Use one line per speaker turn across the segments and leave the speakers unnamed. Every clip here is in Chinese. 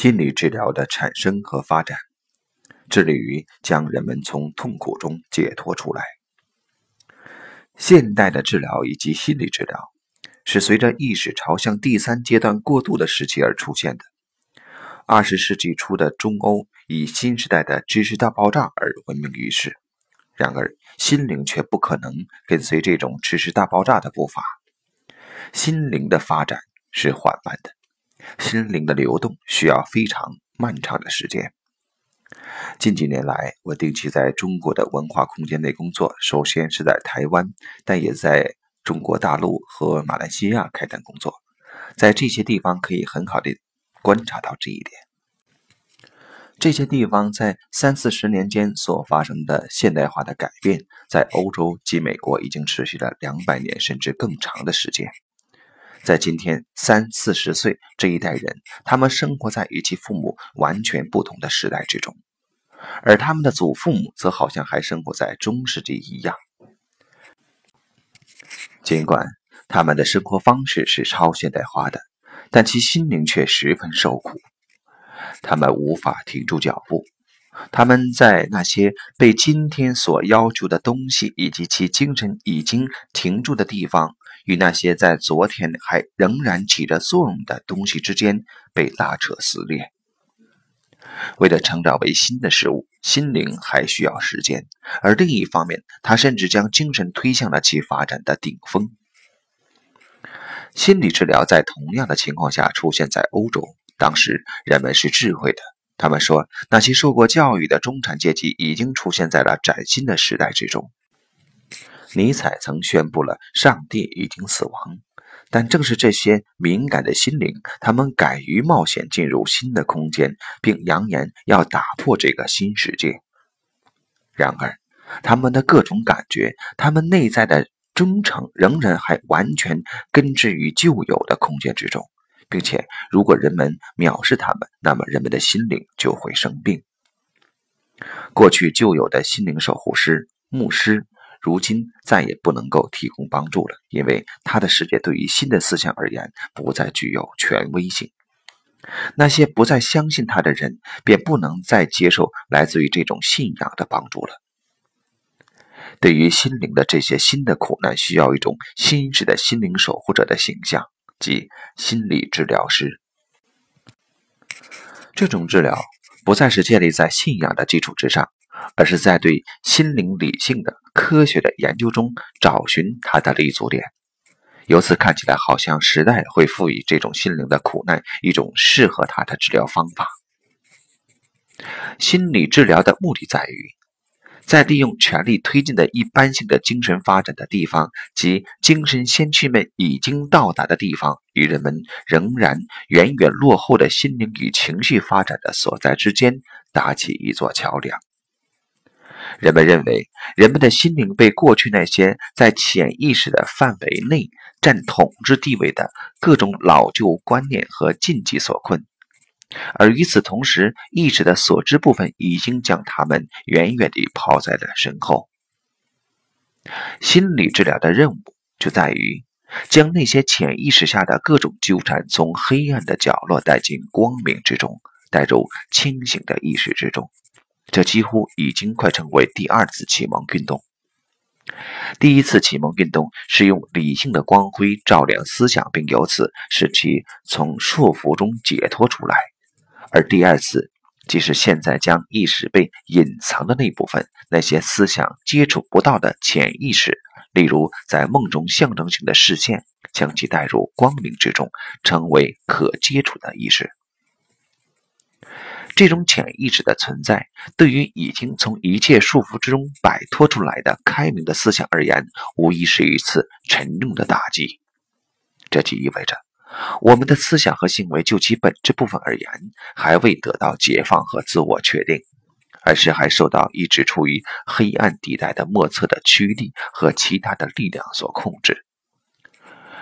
心理治疗的产生和发展，致力于将人们从痛苦中解脱出来。现代的治疗以及心理治疗，是随着意识朝向第三阶段过渡的时期而出现的。二十世纪初的中欧以新时代的知识大爆炸而闻名于世，然而心灵却不可能跟随这种知识大爆炸的步伐。心灵的发展是缓慢的，心灵的流动需要非常漫长的时间。近几年来，我定期在中国的文化空间内工作，首先是在台湾，但也在中国大陆和马来西亚开展工作。在这些地方，可以很好的观察到这一点。这些地方在三四十年间所发生的现代化的改变，在欧洲及美国已经持续了两百年甚至更长的时间。在今天三四十岁这一代人，他们生活在与其父母完全不同的时代之中。而他们的祖父母则好像还生活在中世纪一样，尽管他们的生活方式是超现代化的，但其心灵却十分受苦。他们无法停住脚步，他们在那些被今天所要求的东西以及其精神已经停住的地方，与那些在昨天还仍然起着作用的东西之间被拉扯撕裂。为了成长为新的事物，心灵还需要时间；而另一方面，他甚至将精神推向了其发展的顶峰。心理治疗在同样的情况下出现在欧洲，当时人们是智慧的。他们说，那些受过教育的中产阶级已经出现在了崭新的时代之中。尼采曾宣布了，上帝已经死亡。但正是这些敏感的心灵，他们敢于冒险进入新的空间，并扬言要打破这个新世界。然而，他们的各种感觉，他们内在的忠诚，仍然还完全根植于旧有的空间之中，并且，如果人们藐视他们，那么人们的心灵就会生病。过去旧有的心灵守护师、牧师。如今再也不能够提供帮助了，因为他的世界对于新的思想而言不再具有权威性。那些不再相信他的人，便不能再接受来自于这种信仰的帮助了。对于心灵的这些新的苦难，需要一种新式的心灵守护者的形象，即心理治疗师。这种治疗不再是建立在信仰的基础之上。而是在对心灵理性的科学的研究中找寻它的立足点，由此看起来好像时代会赋予这种心灵的苦难一种适合它的治疗方法。心理治疗的目的在于，在利用权力推进的一般性的精神发展的地方及精神先驱们已经到达的地方，与人们仍然远远落后的心灵与情绪发展的所在之间搭起一座桥梁。人们认为，人们的心灵被过去那些在潜意识的范围内占统治地位的各种老旧观念和禁忌所困，而与此同时，意识的所知部分已经将他们远远地抛在了身后。心理治疗的任务就在于将那些潜意识下的各种纠缠从黑暗的角落带进光明之中，带入清醒的意识之中。这几乎已经快成为第二次启蒙运动。第一次启蒙运动是用理性的光辉照亮思想，并由此使其从束缚中解脱出来；而第二次，即是现在将意识被隐藏的那部分，那些思想接触不到的潜意识，例如在梦中象征性的视线，将其带入光明之中，成为可接触的意识。这种潜意识的存在，对于已经从一切束缚之中摆脱出来的开明的思想而言，无疑是一次沉重的打击。这就意味着，我们的思想和行为就其本质部分而言，还未得到解放和自我确定，而是还受到一直处于黑暗地带的莫测的驱力和其他的力量所控制。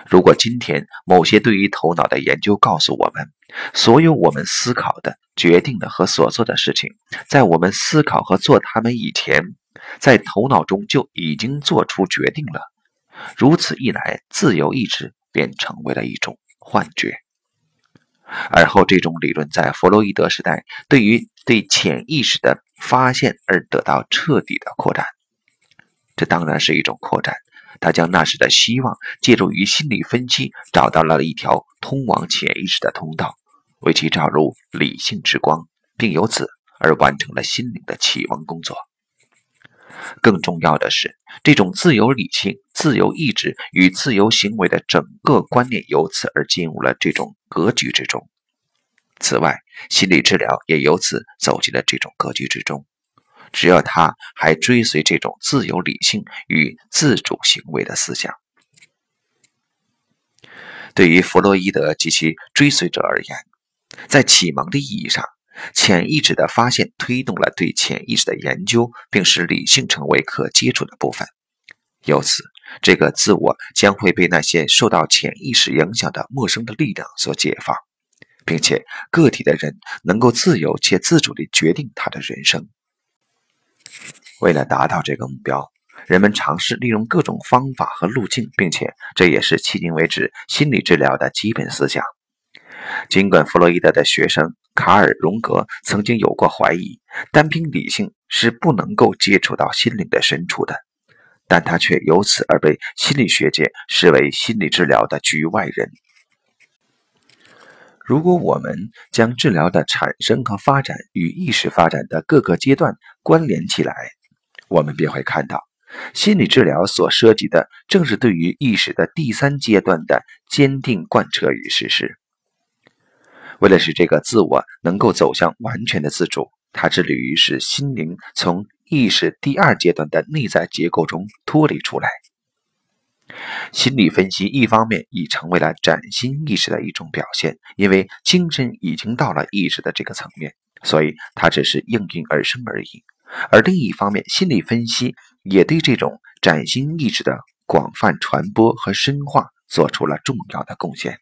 如果今天某些对于头脑的研究告诉我们，所有我们思考的、决定的和所做的事情，在我们思考和做它们以前，在头脑中就已经做出决定了，如此一来，自由意志便成为了一种幻觉。而后这种理论在弗洛伊德时代对于对潜意识的发现而得到彻底的扩展。这当然是一种扩展，他将那时的希望借助于心理分析找到了一条通往潜意识的通道，为其照入理性之光，并由此而完成了心灵的启蒙工作。更重要的是，这种自由理性、自由意志与自由行为的整个观念由此而进入了这种格局之中。此外，心理治疗也由此走进了这种格局之中。只要他还追随这种自由理性与自主行为的思想，对于弗洛伊德及其追随者而言，在启蒙的意义上。潜意识的发现推动了对潜意识的研究，并使理性成为可接触的部分。由此，这个自我将会被那些受到潜意识影响的陌生的力量所解放，并且个体的人能够自由且自主地决定他的人生。为了达到这个目标，人们尝试利用各种方法和路径，并且这也是迄今为止心理治疗的基本思想。尽管弗洛伊德的学生卡尔·荣格曾经有过怀疑，单凭理性是不能够接触到心灵的深处的，但他却由此而被心理学界视为心理治疗的局外人。如果我们将治疗的产生和发展与意识发展的各个阶段关联起来，我们便会看到，心理治疗所涉及的正是对于意识的第三阶段的坚定贯彻与实施。为了使这个自我能够走向完全的自主，他致力于使心灵从意识第二阶段的内在结构中脱离出来。心理分析一方面已成为了崭新意识的一种表现，因为精神已经到了意识的这个层面，所以它只是应运而生而已；而另一方面，心理分析也对这种崭新意识的广泛传播和深化做出了重要的贡献。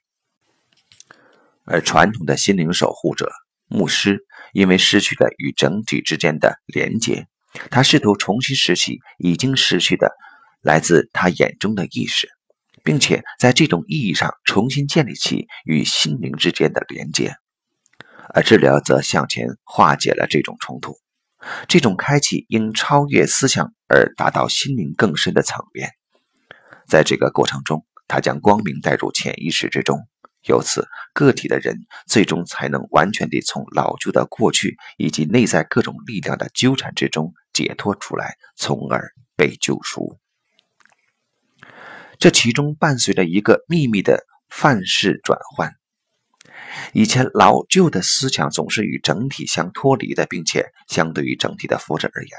而传统的心灵守护者牧师，因为失去了与整体之间的连接，他试图重新拾起已经失去的来自他眼中的意识，并且在这种意义上重新建立起与心灵之间的连接。而治疗则向前化解了这种冲突。这种开启应超越思想而达到心灵更深的层面。在这个过程中，他将光明带入潜意识之中。由此，个体的人最终才能完全地从老旧的过去以及内在各种力量的纠缠之中解脱出来，从而被救赎。这其中伴随着一个秘密的范式转换。以前老旧的思想总是与整体相脱离的，并且相对于整体的福祉而言，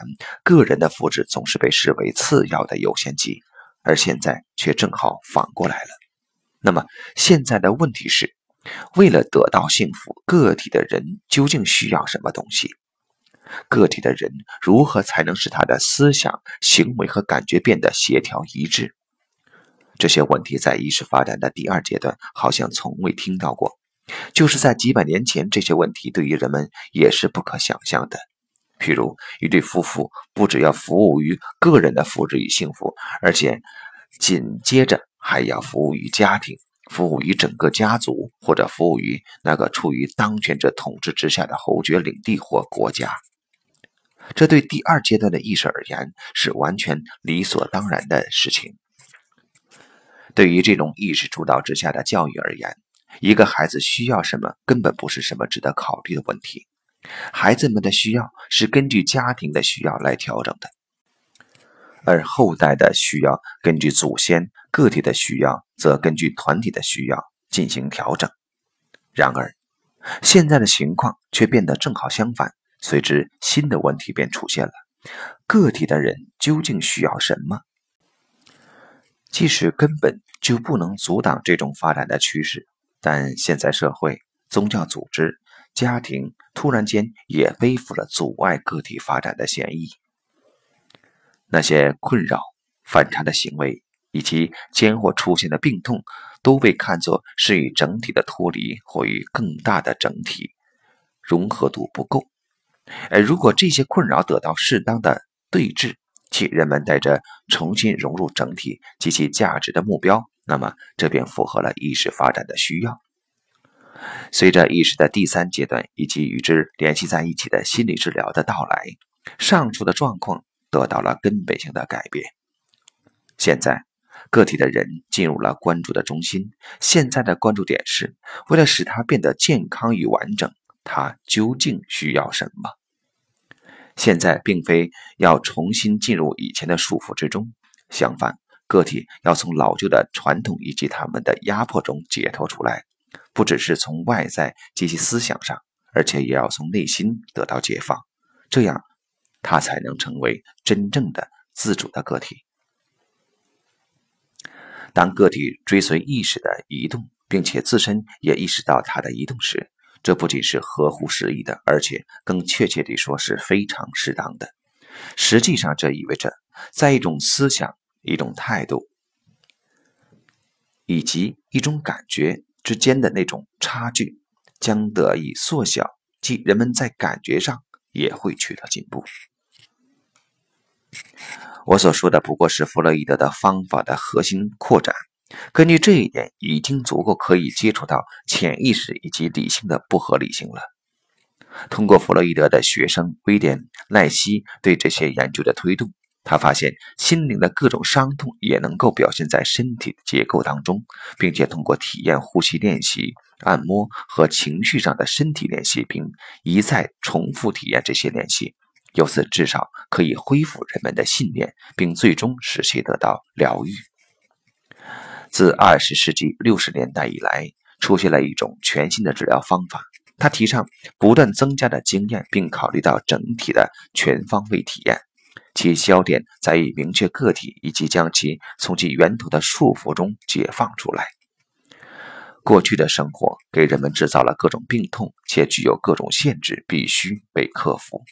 个人的福祉总是被视为次要的优先级，而现在却正好反过来了。那么现在的问题是，为了得到幸福，个体的人究竟需要什么东西？个体的人如何才能使他的思想、行为和感觉变得协调一致？这些问题在意识发展的第二阶段好像从未听到过。就是在几百年前，这些问题对于人们也是不可想象的。譬如，一对夫妇不只要服务于个人的福祉与幸福，而且紧接着。还要服务于家庭，服务于整个家族，或者服务于那个处于当权者统治之下的侯爵领地或国家。这对第二阶段的意识而言是完全理所当然的事情。对于这种意识主导之下的教育而言，一个孩子需要什么根本不是什么值得考虑的问题。孩子们的需要是根据家庭的需要来调整的。而后代的需要根据祖先，个体的需要则根据团体的需要进行调整。然而，现在的情况却变得正好相反，随之新的问题便出现了：个体的人究竟需要什么？即使根本就不能阻挡这种发展的趋势，但现在社会、宗教组织、家庭突然间也背负了阻碍个体发展的嫌疑。那些困扰、反常的行为以及间或出现的病痛，都被看作是与整体的脱离或与更大的整体融合度不够。而如果这些困扰得到适当的对治，即人们带着重新融入整体及其价值的目标，那么这便符合了意识发展的需要。随着意识的第三阶段以及与之联系在一起的心理治疗的到来，上述的状况得到了根本性的改变。现在，个体的人进入了关注的中心。现在的关注点是，为了使他变得健康与完整，他究竟需要什么？现在并非要重新进入以前的束缚之中，相反，个体要从老旧的传统以及他们的压迫中解脱出来。不只是从外在及其思想上，而且也要从内心得到解放，这样他才能成为真正的自主的个体。当个体追随意识的移动，并且自身也意识到它的移动时，这不仅是合乎时宜的，而且更确切地说是非常适当的。实际上，这意味着在一种思想、一种态度以及一种感觉。之间的那种差距将得以缩小，即人们在感觉上也会取得进步。我所说的不过是弗洛伊德的方法的核心扩展。根据这一点，已经足够可以接触到潜意识以及理性的不合理性了。通过弗洛伊德的学生威廉·赖希对这些研究的推动。他发现心灵的各种伤痛也能够表现在身体的结构当中，并且通过体验呼吸练习、按摩和情绪上的身体练习，并一再重复体验这些练习，由此至少可以恢复人们的信念，并最终使其得到疗愈。自二十世纪六十年代以来，出现了一种全新的治疗方法，他提倡不断增加的经验，并考虑到整体的全方位体验。其焦点在于明确个体，以及将其从其源头的束缚中解放出来。过去的生活给人们制造了各种病痛，且具有各种限制，必须被克服。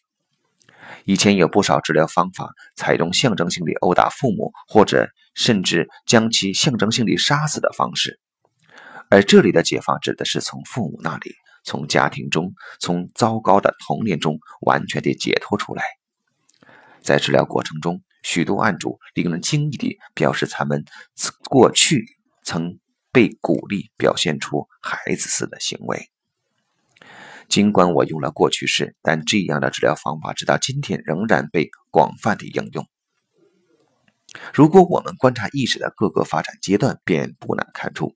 以前有不少治疗方法采用象征性地殴打父母，或者甚至将其象征性地杀死的方式。而这里的解放指的是从父母那里、从家庭中、从糟糕的童年中完全地解脱出来。在治疗过程中，许多案主令人惊异地表示，他们过去曾被鼓励表现出孩子似的行为。尽管我用了过去式，但这样的治疗方法直到今天仍然被广泛地应用。如果我们观察意识的各个发展阶段，便不难看出，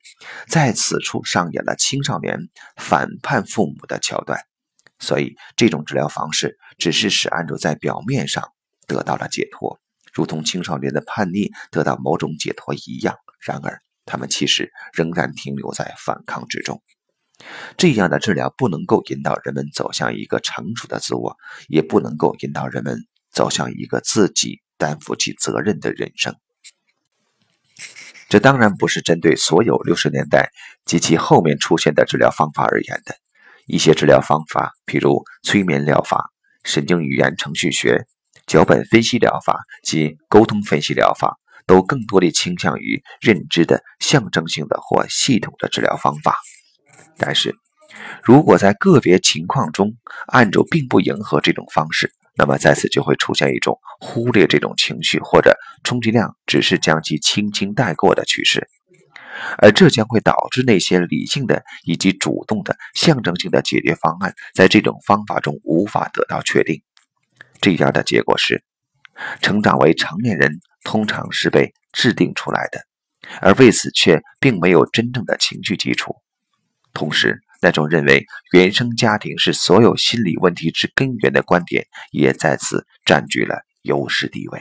在此处上演了青少年反叛父母的桥段。所以，这种治疗方式只是使案主在表面上。得到了解脱，如同青少年的叛逆得到某种解脱一样。然而，他们其实仍然停留在反抗之中。这样的治疗不能够引导人们走向一个成熟的自我，也不能够引导人们走向一个自己担负起责任的人生。这当然不是针对所有六十年代及其后面出现的治疗方法而言的。一些治疗方法，譬如催眠疗法、神经语言程序学。脚本分析疗法及沟通分析疗法都更多地倾向于认知的象征性的或系统的治疗方法。但是，如果在个别情况中案主并不迎合这种方式，那么在此就会出现一种忽略这种情绪或者充其量只是将其轻轻带过的趋势，而这将会导致那些理性的以及主动的象征性的解决方案在这种方法中无法得到确定。这样的结果是，成长为成年人通常是被制定出来的，而为此却并没有真正的情绪基础。同时，那种认为原生家庭是所有心理问题之根源的观点，也再次占据了优势地位。